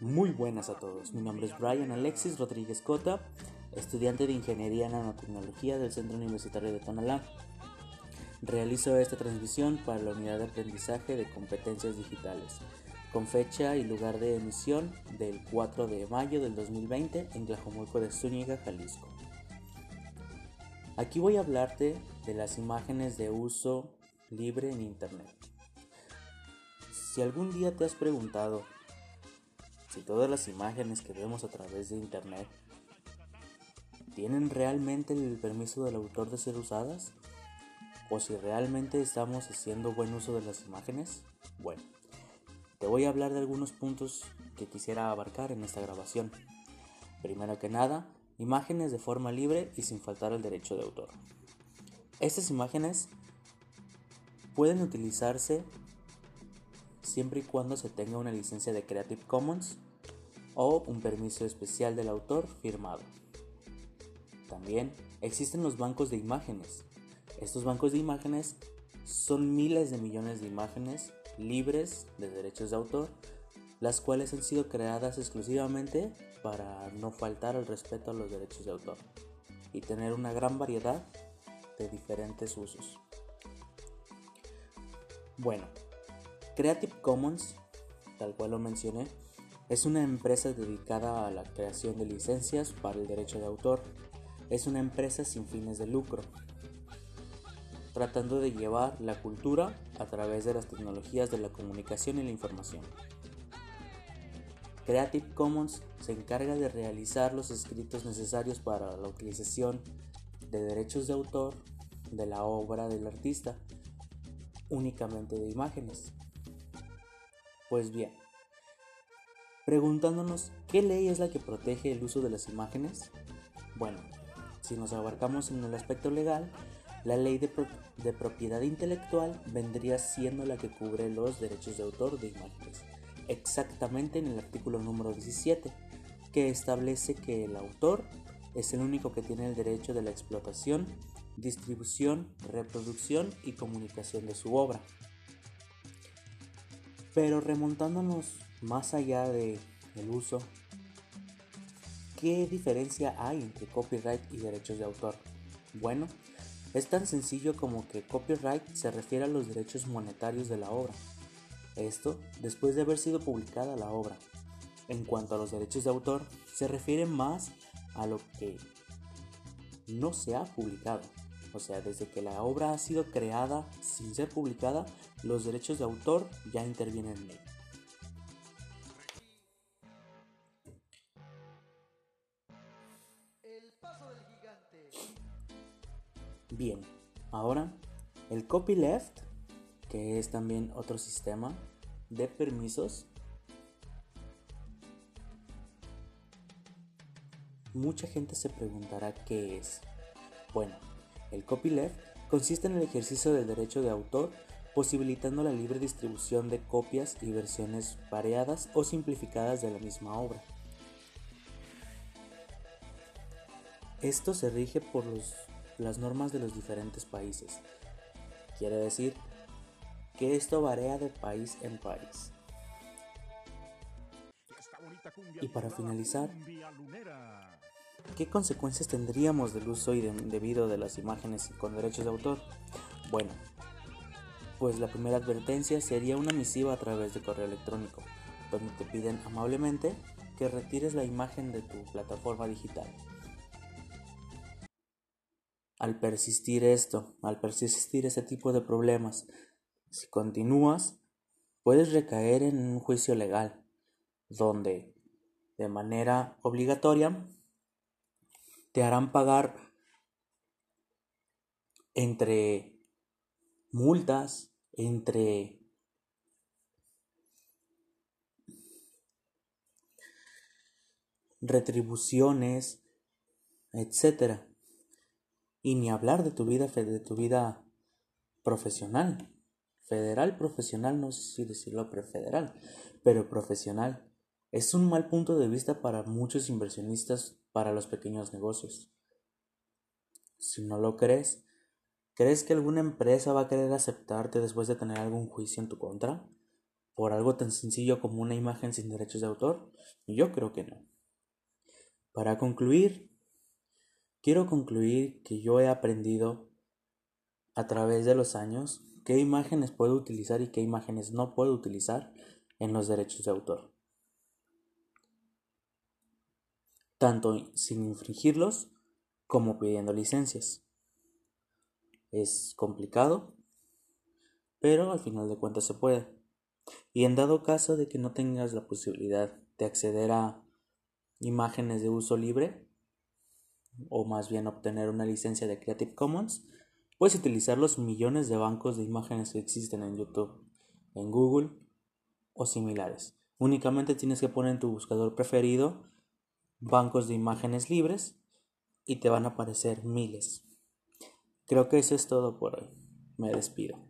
Muy buenas a todos, mi nombre es Brian Alexis Rodríguez Cota, estudiante de Ingeniería en Nanotecnología del Centro Universitario de Tonalá. Realizo esta transmisión para la Unidad de Aprendizaje de Competencias Digitales, con fecha y lugar de emisión del 4 de mayo del 2020 en Tlajomulco de Zúñiga, Jalisco. Aquí voy a hablarte de las imágenes de uso libre en Internet. Si algún día te has preguntado si todas las imágenes que vemos a través de Internet tienen realmente el permiso del autor de ser usadas, o si realmente estamos haciendo buen uso de las imágenes, bueno, te voy a hablar de algunos puntos que quisiera abarcar en esta grabación. Primero que nada, imágenes de forma libre y sin faltar el derecho de autor. Estas imágenes pueden utilizarse siempre y cuando se tenga una licencia de Creative Commons o un permiso especial del autor firmado. También existen los bancos de imágenes. Estos bancos de imágenes son miles de millones de imágenes libres de derechos de autor, las cuales han sido creadas exclusivamente para no faltar al respeto a los derechos de autor y tener una gran variedad de diferentes usos. Bueno, Creative Commons, tal cual lo mencioné, es una empresa dedicada a la creación de licencias para el derecho de autor. Es una empresa sin fines de lucro, tratando de llevar la cultura a través de las tecnologías de la comunicación y la información. Creative Commons se encarga de realizar los escritos necesarios para la utilización de derechos de autor de la obra del artista, únicamente de imágenes. Pues bien, preguntándonos qué ley es la que protege el uso de las imágenes. Bueno, si nos abarcamos en el aspecto legal, la ley de, propiedad intelectual vendría siendo la que cubre los derechos de autor de imágenes, exactamente en el artículo número 17, que establece que el autor es el único que tiene el derecho de la explotación, distribución, reproducción y comunicación de su obra. Pero remontándonos más allá de el uso, ¿qué diferencia hay entre copyright y derechos de autor? Bueno, es tan sencillo como que copyright se refiere a los derechos monetarios de la obra. Esto después de haber sido publicada la obra. En cuanto a los derechos de autor, se refiere más a lo que no se ha publicado. O sea, desde que la obra ha sido creada sin ser publicada, los derechos de autor ya intervienen en ella. Bien, ahora el copyleft, que es también otro sistema de permisos, mucha gente se preguntará qué es. Bueno, el copyleft consiste en el ejercicio del derecho de autor posibilitando la libre distribución de copias y versiones variadas o simplificadas de la misma obra. Esto se rige por las normas de los diferentes países. Quiere decir que esto varía de país en país. Y para finalizar, ¿qué consecuencias tendríamos del uso indebido de las imágenes con derechos de autor? Bueno, pues la primera advertencia sería una misiva a través de correo electrónico, donde te piden amablemente que retires la imagen de tu plataforma digital. Al persistir esto, al persistir este tipo de problemas, si continúas, puedes recaer en un juicio legal, donde, de manera obligatoria, te harán pagar entre multas, entre retribuciones, etcétera. Y ni hablar de tu vida de tu vida profesional. Federal, profesional, no sé si decirlo prefederal, pero profesional. Es un mal punto de vista para muchos inversionistas para los pequeños negocios. Si no lo crees, ¿Crees que alguna empresa va a querer aceptarte después de tener algún juicio en tu contra? por algo tan sencillo como una imagen sin derechos de autor? Yo creo que no. Para concluir, quiero concluir que yo he aprendido a través de los años qué imágenes puedo utilizar y qué imágenes no puedo utilizar en los derechos de autor. Tanto sin infringirlos como pidiendo licencias. Es complicado, pero al final de cuentas se puede. Y en dado caso de que no tengas la posibilidad de acceder a imágenes de uso libre, o más bien obtener una licencia de Creative Commons, puedes utilizar los millones de bancos de imágenes que existen en YouTube, en Google o similares. Únicamente tienes que poner en tu buscador preferido bancos de imágenes libres y te van a aparecer miles. Creo que eso es todo por hoy. Me despido.